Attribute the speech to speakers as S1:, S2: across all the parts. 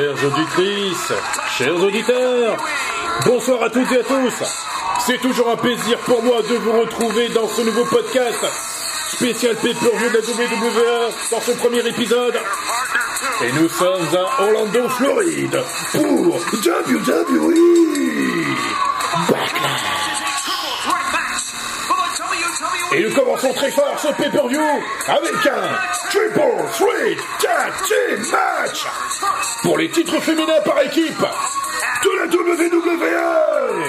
S1: Chères auditrices, chers auditeurs, bonsoir à toutes et à tous. C'est toujours un plaisir pour moi de vous retrouver dans ce nouveau podcast spécial pay-per-view de la WWE dans ce premier épisode. Et nous sommes à Orlando, Floride pour WWE Et nous commençons très fort ce pay-per-view avec un Triple Threat Tag Team Match pour les titres féminins par équipe de la WWE.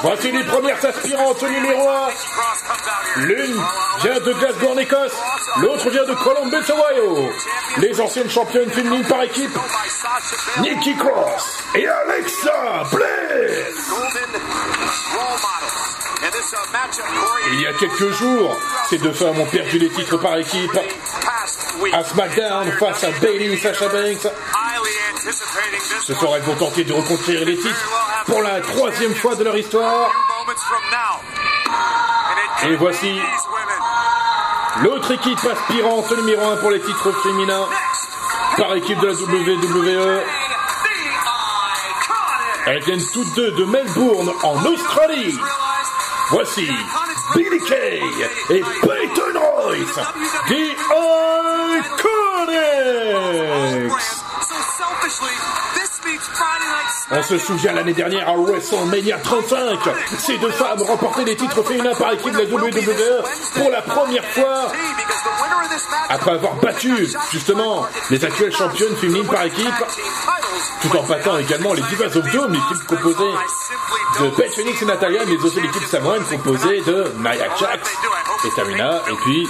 S1: Voici les premières aspirantes numéro 1. L'une vient de Glasgow en Écosse, l'autre vient de Columbus, Ohio. Les anciennes championnes féminines par équipe, Nikki Cross et Alexa Bliss. Il y a quelques jours, ces deux femmes ont perdu les titres par équipe. À SmackDown face à Bailey et Sasha Banks. Ce soir, elles vont tenter de reconquérir les titres pour la troisième fois de leur histoire. Et voici l'autre équipe aspirante numéro 1 pour les titres féminins par équipe de la WWE. Elles viennent toutes deux de Melbourne en Australie. Voici Billy Kay et Peyton Royce, The Iconics. On se souvient l'année dernière à WrestleMania 35, ces deux femmes remportaient les titres féminins par équipe de la WWE pour la première fois. Après avoir battu justement les actuelles championnes féminines par équipe, tout en battant également les Divas of Doom, l'équipe composée de Beth Phoenix et Natalia, mais aussi l'équipe Samoan composée de Nia Jax et Tamina, et puis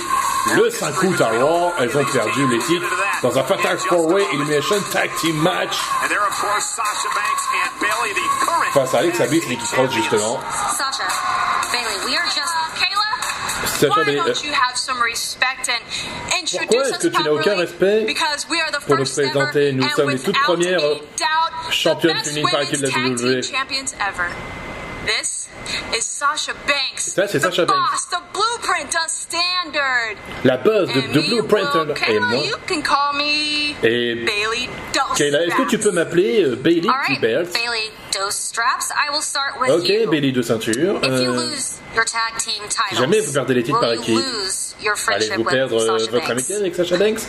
S1: le 5 août à Raw, elles ont perdu les titres dans un Fatal 4-Way Elimination Tag Team Match. Face à Alexa Bliss et Nikki Cross justement.
S2: Sasha, Bailey,
S1: euh, Pourquoi est-ce que tu n'as aucun respect pour nous présenter Nous sommes les toutes premières
S2: best
S1: féminines par équipe de la WWE.
S2: This is Sasha Banks.
S1: Ça, c'est Sasha Banks.
S2: boss, the blueprint, standard.
S1: La buzz de, Blueprint
S2: well,
S1: et moi.
S2: you can call me
S1: Et
S2: Bailey
S1: Kayla, est-ce que tu peux m'appeler euh, Bailey
S2: right, Bailey Dos Straps. I will start with
S1: Ok,
S2: you.
S1: Bailey de ceinture.
S2: If you
S1: Euh,
S2: lose your tag team titles,
S1: jamais vous perdez les titres par équipe. Allez-vous perdre euh, votre amitié avec Sasha Banks
S2: deep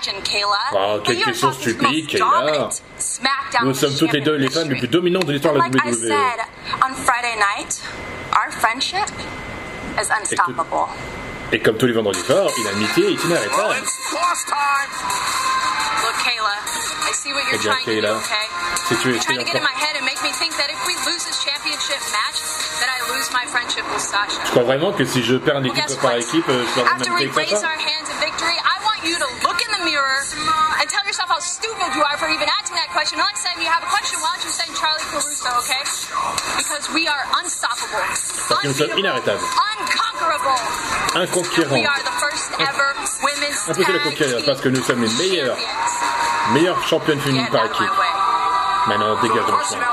S2: question, Kayla. But
S1: quelle
S2: you're
S1: question
S2: talking to the
S1: stupide,
S2: most
S1: Kayla.
S2: SmackDown
S1: Nous sommes toutes les deux les femmes les plus dominantes de l'histoire de la WWE.
S2: said on Friday night, our friendship is unstoppable.
S1: Et comme tous les vendredis soirs, une amitié est inarrêtable.
S2: Look, Kayla, I see what
S1: Eh
S2: you're
S1: bien,
S2: trying to do,
S1: Kayla, si tu
S2: You're
S1: es
S2: trying to get in
S1: encore...
S2: my head and make me think that if we lose this championship match, that I lose my friendship with Sasha.
S1: Je crois vraiment que si je perds un
S2: Well,
S1: équipe par équipe, euh, je perds même
S2: we yourself how stupid you are for even asking that question. And next time you have a question, why don't you send Charlie Caruso, okay? Because we are unstoppable,
S1: Parce que nous sommes
S2: unbeatable,
S1: inarrêtables.
S2: unconquerable.
S1: Inconquérants.
S2: We are the first ever women's
S1: conquérir parce que nous sommes les meilleurs.
S2: champions.
S1: Meilleure championne féminine
S2: Get
S1: par équipe. Maintenant, dégage de mon chemin.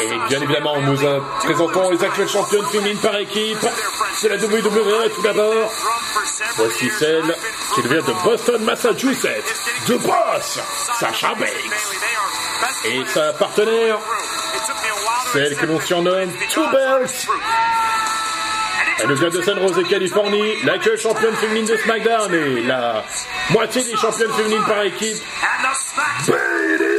S1: Et bien évidemment, nous présentons les actuelles championnes féminines par équipe de la WWE. Tout d'abord, voici celle qui vient de Boston, Massachusetts, de Boss, Sasha Banks. Et sa partenaire, celle que l'on surnomme Two Belts. Elle vient de San Jose, Californie, l'actuelle championne féminine de SmackDown et la moitié des championnes féminines par équipe, Bayley.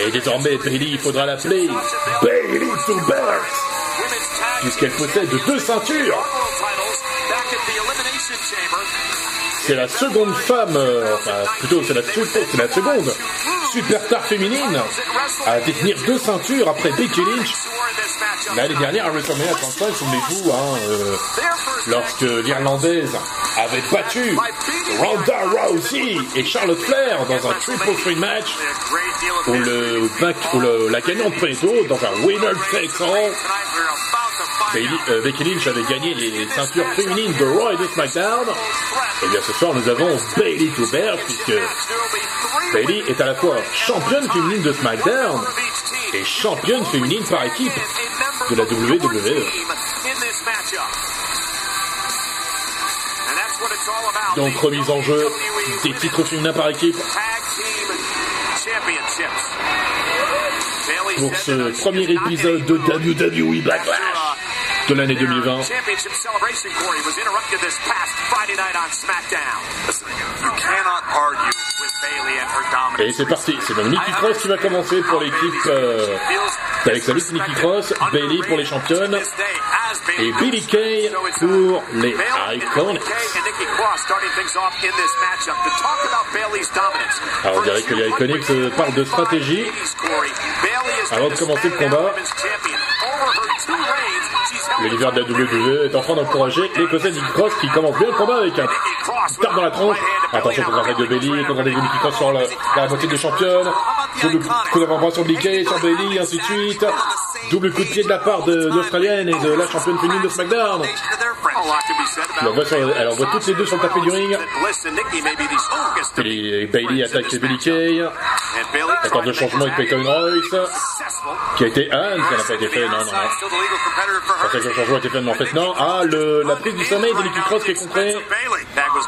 S1: Et désormais, Bailey, il faudra l'appeler Bailey to Birth, puisqu'elle possède deux ceintures. C'est la seconde femme, euh, plutôt c'est la, la seconde superstar féminine à détenir deux ceintures après Becky Lynch. L'année dernière à WrestleMania 35, souvenez-vous, hein, euh, lorsque l'Irlandaise avait battu Ronda Rousey et Charlotte Flair dans un triple threat match où, le, où le- la gagnante prenait dans un winner takes all. Euh, Becky Lynch avait gagné les ceintures féminines de Raw et de SmackDown. Et bien ce soir nous avons Bailey to bear puisque Bailey est à la fois championne féminine de SmackDown et championne féminine par équipe de la WWE. Donc remise en jeu des titres féminins par équipe. Pour ce premier épisode de WWE Backlash de l'année 2020. Et c'est parti, c'est donc Nikki Cross qui va commencer pour l'équipe euh, d'Alexa Bliss, Nikki Cross, Bailey pour les championnes et Billy Kay pour les Iconics. Alors on dirait que les Iconics parlent de stratégie. avant de commencer le combat. L'univers de la WWE est en train d'encourager l'Écossais Nick Cross qui commence bien le combat avec un tape dans la tronche. Attention contre la de Bailey, contre la Nicky Cross sur la, la moitié des championnes. Double coup d'avant-bras sur Blickey, sur Bailey, ainsi de suite. Double coup de pied de la part de l'Australienne et de la championne féminine de SmackDown. Elle envoie, sur, envoie toutes les deux sur le tapis du ring. Bailey attaque Billy Kay. Accord de changement avec Peyton Royce. Qui a été. Ah, ça n'a pas été fait. Non, non, non. Que le changement a été fait, mais en fait, non. Ah, le, la prise du sommeil de Nicky Cross qui est contrée.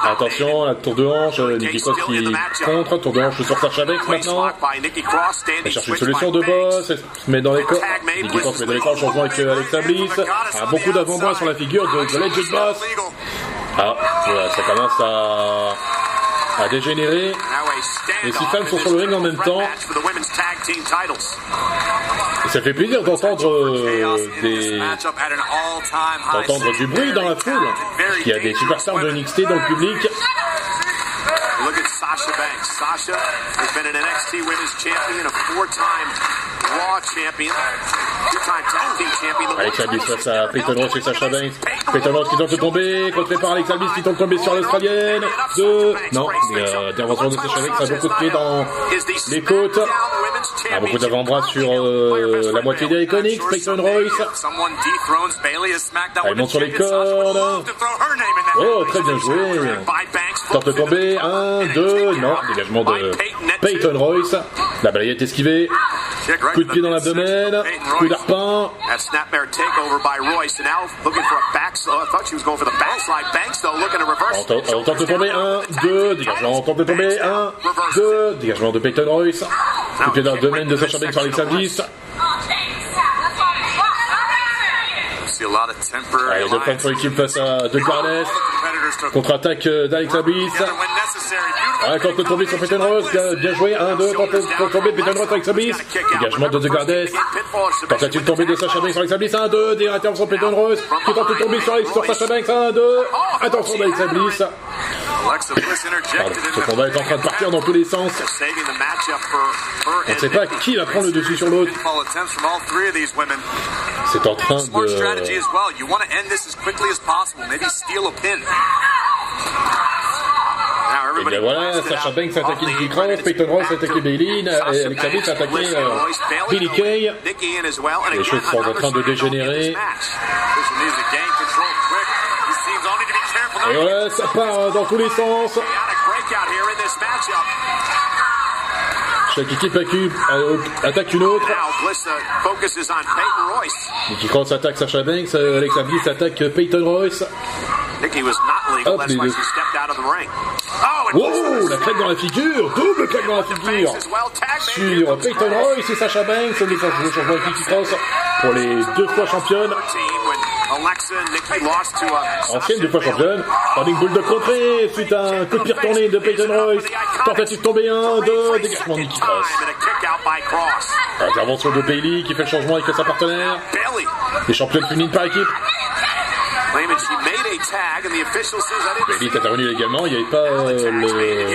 S1: Attention, la tour de hanche. Nicky Cross qui contre. Tour de hanche sur Sacha Banks maintenant. Elle cherche une solution de boss. Elle met dans les corps. Nicky Cross met dans les corps. Changement avec Alexa Bliss. Ah, beaucoup d'avant-bras sur la figure de, de Legend Boss. Ah, voilà, ça commence à, à dégénérer. Les six femmes sont sur le ring en même temps. Et ça fait plaisir d'entendre euh, des du bruit dans la foule. Il y a des superstars de NXT dans le public.
S3: Sasha Banks. Sasha has been an NXT Women's Champion, a four-time Raw Champion,
S1: Alexa Bliss face à Peyton Ross et Sasha Banks. Peyton Ross qui tente de tomber, contré par Alexa Bliss qui tente de tomber sur l'Australienne. Deux. Non, il y a intervention de Sasha Banks, a beaucoup de pieds dans les côtes. A beaucoup d'avant-bras sur euh, la moitié des Iconics, Peyton Royce. Elle monte sur les cordes. Oh, très bien joué. Tente de tomber. Un, deux, non. Dégagement de Peyton Royce. La balayette esquivée. Coup de pied dans l'abdomen. Coup d'arpin. On tente de tomber. Un, deux. Dégagement. On tente de tomber. Un, deux. Dégagement de Peyton Royce. Coup de pied dans l'abdomen de Sacha Banks sur Alexa Bliss. Allez, deux points pour l'équipe face à De Garnes. Contre-attaque d'Alexa Bliss. Ah, quand on peut tomber sur Peyton Ross, bien joué. 1, 2, tente de tomber Peyton Ross avec sa Bliss. Dégagement de The Gardes. Tentative de tomber de Sacha Banks sur Bliss. 1, 2, des intervention Peyton Ross. Qui tente de tomber sur, sur Sacha Banks. 1, 2. Attention d'Alexa Bliss. Pardon, ce combat est en train de partir dans tous les sens. On ne sait pas qui va prendre le dessus sur l'autre. C'est en train de... Et bien voilà, Sacha Banks a attaqué Nicky Cross, Peyton Ross a attaqué Bailey, et Alexa Bliss a attaqué euh, Billy Kay. Les choses sont en train de dégénérer. Et voilà, ça part dans tous les sens. Chaque équipe attaque une autre. Nicky Cross attaque Sacha Banks, Alexa Bliss attaque Peyton Royce. Hop, les deux. La claque dans la figure, double claque dans la figure sur Peyton Royce et Sacha Banks, le changement avec Nicky Cross pour les deux fois championnes. Ancienne deux fois championne. Running bull de contrée suite à un coup de pied retourné de Peyton Royce. Tentative de tomber un, deux, dégagement de Nicky Cross. Intervention de Bailey qui fait le changement avec sa partenaire. Les championnes féminines par équipe. Bailey est intervenu également, il n'y avait pas euh, le...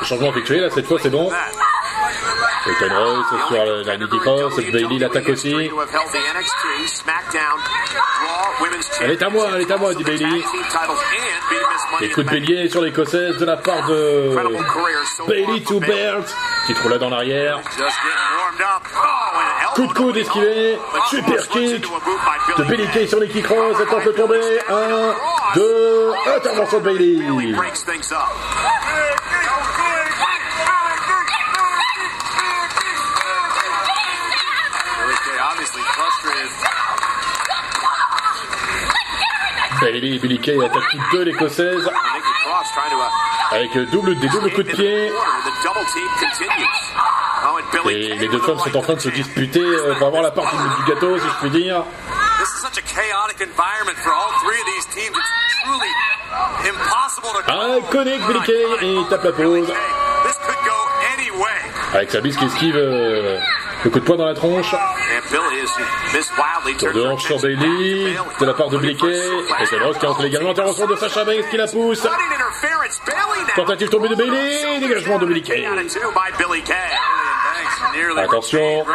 S1: le changement effectué, là cette fois c'est bon. Peyton Royce sur la, la Cross, Bailey l'attaque aussi. Elle est à moi, elle est à moi, dit Bailey. Les coups de bélier sur l'écossaise de la part de Bailey to Bert, qui trouve là dans l'arrière. Coup de coude esquivé, super kick de Bailey Kay. Sur Nicky Cross, elle tente de tomber. 1, 2, intervention de Bailey. Bailey et Billy Kay attaquent toutes deux l'écossaise. Avec euh, double, des doubles coups de pied. Et les deux femmes sont en train de se disputer euh, pour avoir la part du, du gâteau, si je puis dire.
S3: To
S1: Ah, connect Billy Kay et il tape la pause. Avec sa bise qui esquive euh, le coup de poing dans la tronche. Tour de hanche sur Bailey, de la part de Kay. Et c'est Ross qui entre également. Intervention de Sacha Banks qui la pousse. Tentative tombée de Bailey, dégagement de.
S3: Nearly
S1: Attention.
S3: Oh,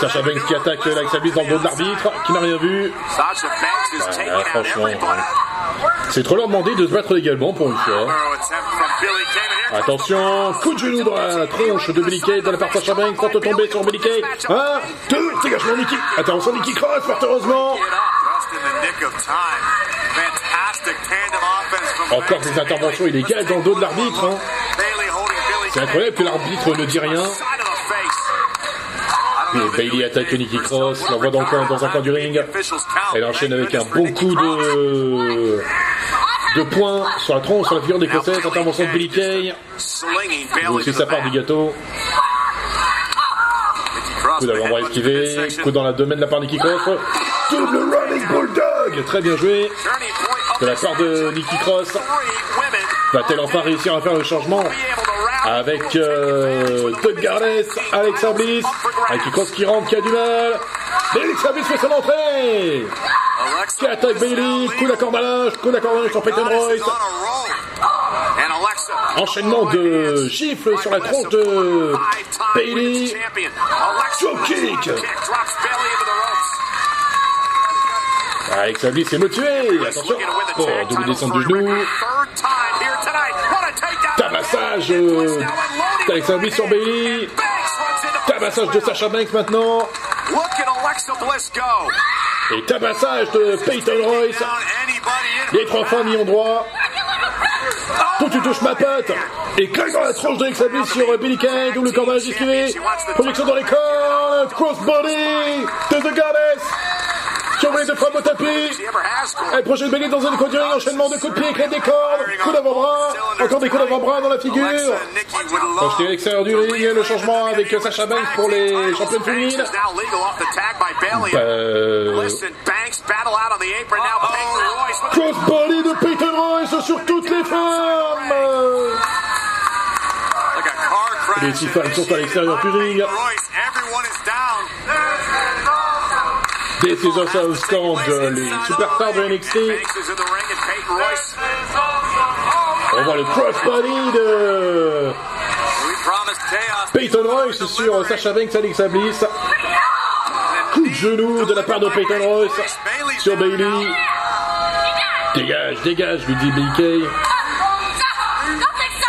S1: Sacha Banks qui attaque avec sa bise dans le dos de l'arbitre, qui n'a rien vu. Ah,
S3: out
S1: franchement,
S3: everybody.
S1: C'est trop leur demander de se battre également pour une fois. Attention, coup de genou dans la tronche de Billy Kay de la part de Sacha Banks, tente de tomber sur Billy Kay. Un, deux, dégagement Nicky. Attention Nicky Cross, fort heureusement. Encore des interventions illégales dans le dos de l'arbitre. hein. C'est incroyable que l'arbitre ne dit rien. Bailey attaque Nicky Cross, l'envoie dans, le dans un coin du ring. Elle enchaîne avec un bon coup de, de poing sur la tronche, sur la figure d'écossaise. Intervention de Billy Kay.
S3: To
S1: sa part du gâteau. Coup d'avant-bras esquivé. Coup dans la domaine de la part de Nicky Cross. Double running bulldog. Très bien joué. De la part de Nicky Cross. Va-t-elle enfin réussir à faire le changement? Avec euh, Doug Garnes, Alexa Bliss, Nicky Cross qui rentre, qui a du mal. Et Alexa Bliss fait son entrée. Qui attaque Bailey, coup d'accordage, coup d'accordage sur Peyton Royce. Enchaînement de gifles sur la tronche de Bailey. Drop kick. Alexa Bliss est motivée. Attention. Double descente
S3: for
S1: de Tabassage euh, sur
S3: into
S1: Tabassage de Sacha Banks maintenant. Et tabassage de Peyton Royce. Les trois femmes y ont droit. Toi tu touches ma patte Et claque dans la tronche d'Alexa Bliss sur euh, Billy Kay, double cordage esquivé. Projection dans les corps. Crossbody de The Goddess. Les deux femmes au tapis. Elle projette dans un coin du ring, enchaînement de coups de pied, éclate des cordes, coup d'avant-bras, encore des coups d'avant-bras dans la figure. Projeté à l'extérieur du ring, le changement avec Sacha Banks pour les championnes féminines. Euh, crossbody de Peyton Royce sur toutes les femmes. Les six femmes sont à l'extérieur du ring. This is also euh, les superstars de NXT. On voit le crossbody de. Peyton Royce sur Sacha Banks, Alexa Bliss. Coup de genou de la part de Peyton Royce sur Bailey. Dégage, dégage, lui dit Kay.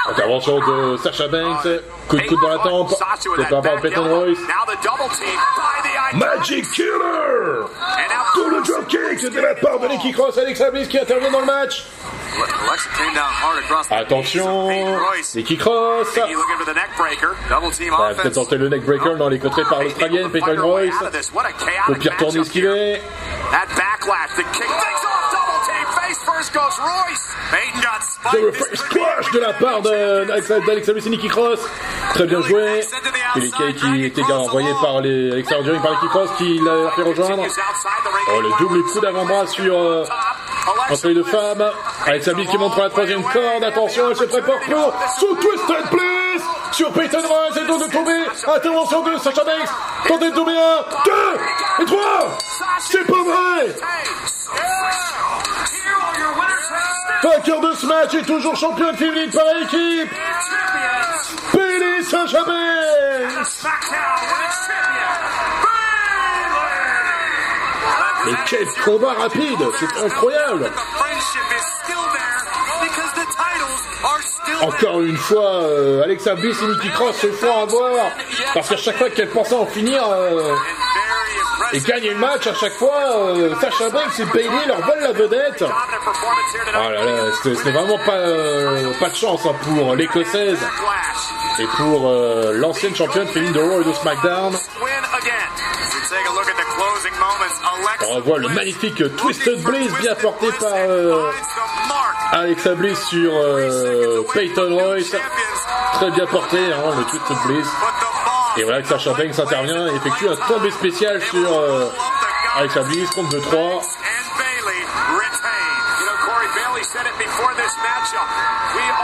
S1: Intervention de Sacha Banks. Coup de coude dans la tempe.
S3: Sasha
S1: C'est par rapport à Peyton. Royce. Magic Killer Tout le dropkick de la part de Nicky Cross, Alexa Bliss qui intervient dans le match. Attention. Nicky Cross.
S3: Offense.
S1: peut-être tenter le neckbreaker dans les côtés par l'Australienne, Peyton Royce. Au pire tourné esquivé.
S3: That backlash, first
S1: Le squash de la part Bliss et Nicky Cross. Très bien joué. Billy Kay qui était envoyé par les, l'extérieur du ring par Nicky Cross qui l'a fait rejoindre. Oh, le double coup d'avant-bras sur euh, entre les deux femmes. Alexa Bliss qui monte pour la troisième corde. Attention, elle se prépare pour sous Twisted Bliss sur Peyton Royce. Elle tente de tomber. Intervention de Sacha Banks. Tentez de tomber un, deux et trois. C'est pas vrai. Vainqueur de ce match et toujours championne féminine par équipe. Bailey Banks. Mais quel combat rapide, c'est incroyable. Encore une fois, euh, Alexa Bliss et Nikki Cross se font avoir. Parce qu'à chaque fois qu'elles pensaient en finir euh, et gagner le match, à chaque fois, euh, Sacha Banks et Bailey leur volent la vedette. Oh là là, c'était vraiment pas, euh, pas de chance hein, pour l'écossaise et pour euh, l'ancienne championne féminine de Raw et de SmackDown. On revoit le magnifique Twisted Bliss bien porté par euh, Alexa Bliss sur euh, Peyton Royce. Très bien porté, hein, le de Bliss. Et voilà que Sacha Banks intervient et effectue un tombé spécial sur euh, Alexa Bliss, compte de 3.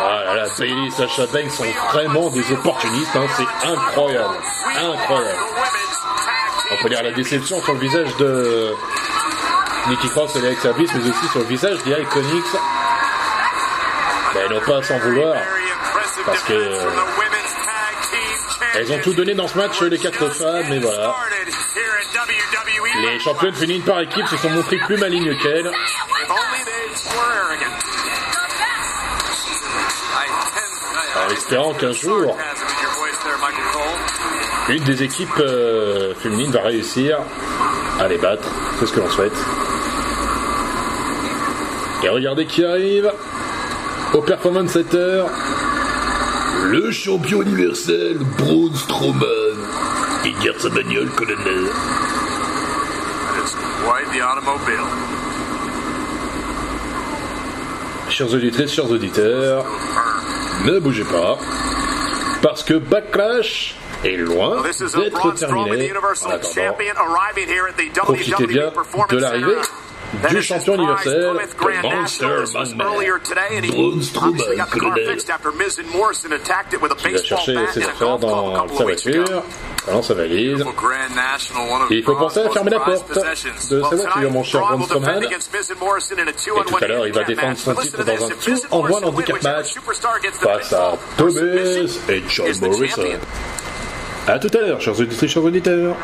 S1: Ah là Bailey et Sacha Banks sont vraiment des opportunistes, hein, c'est incroyable, incroyable. On peut lire la déception sur le visage de Nikki Cross et Alexa Bliss, mais aussi sur le visage des Iconics. Mais non pas sans vouloir, parce que euh, elles ont tout donné dans ce match, les quatre femmes, mais voilà. Les championnes féminines par équipe se sont montrées plus malignes qu'elles. En espérant qu'un jour, une des équipes euh, féminines va réussir à les battre. C'est ce que l'on souhaite. Et regardez qui arrive au Performance Center. Le champion universel Braun Strowman. Il garde sa bagnole, colonel. Chers auditrices, chers auditeurs, ne bougez pas, parce que Backlash est loin d'être terminé. En attendant, profitez bien de l'arrivée du champion universel, le Monster colonel, qui va chercher ses affaires dans sa voiture, dans sa valise. Et il faut penser à fermer la porte de sa voiture, mon cher Braun Strowman. Et tout à l'heure, il va défendre son titre dans un tout en one handicap match face à Thomas et John Morrison. A tout à l'heure, chers auditeurs, chers auditeurs.